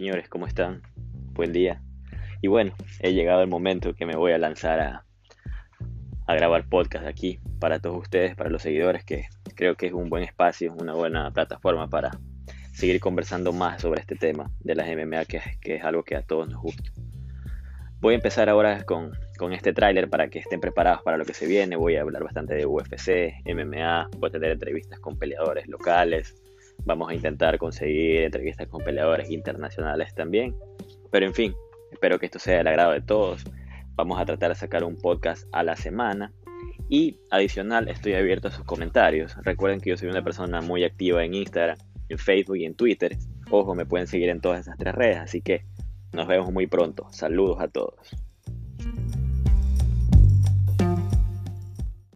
señores, ¿cómo están? Buen día. Y bueno, he llegado el momento que me voy a lanzar a, a grabar podcast aquí para todos ustedes, para los seguidores, que creo que es un buen espacio, una buena plataforma para seguir conversando más sobre este tema de las MMA, que, es algo que a todos nos gusta. Voy a empezar ahora con, con este tráiler para que estén preparados para lo que se viene. Voy a hablar bastante de UFC, MMA, voy a tener entrevistas con peleadores locales, Vamos a intentar conseguir entrevistas con peleadores internacionales también. Pero en fin, espero que esto sea del agrado de todos. Vamos a tratar de sacar un podcast a la semana. Y adicional, estoy abierto a sus comentarios. Recuerden que yo soy una persona muy activa en Instagram, en Facebook y en Twitter. Ojo, me pueden seguir en todas esas tres redes. Así que nos vemos muy pronto. Saludos a todos.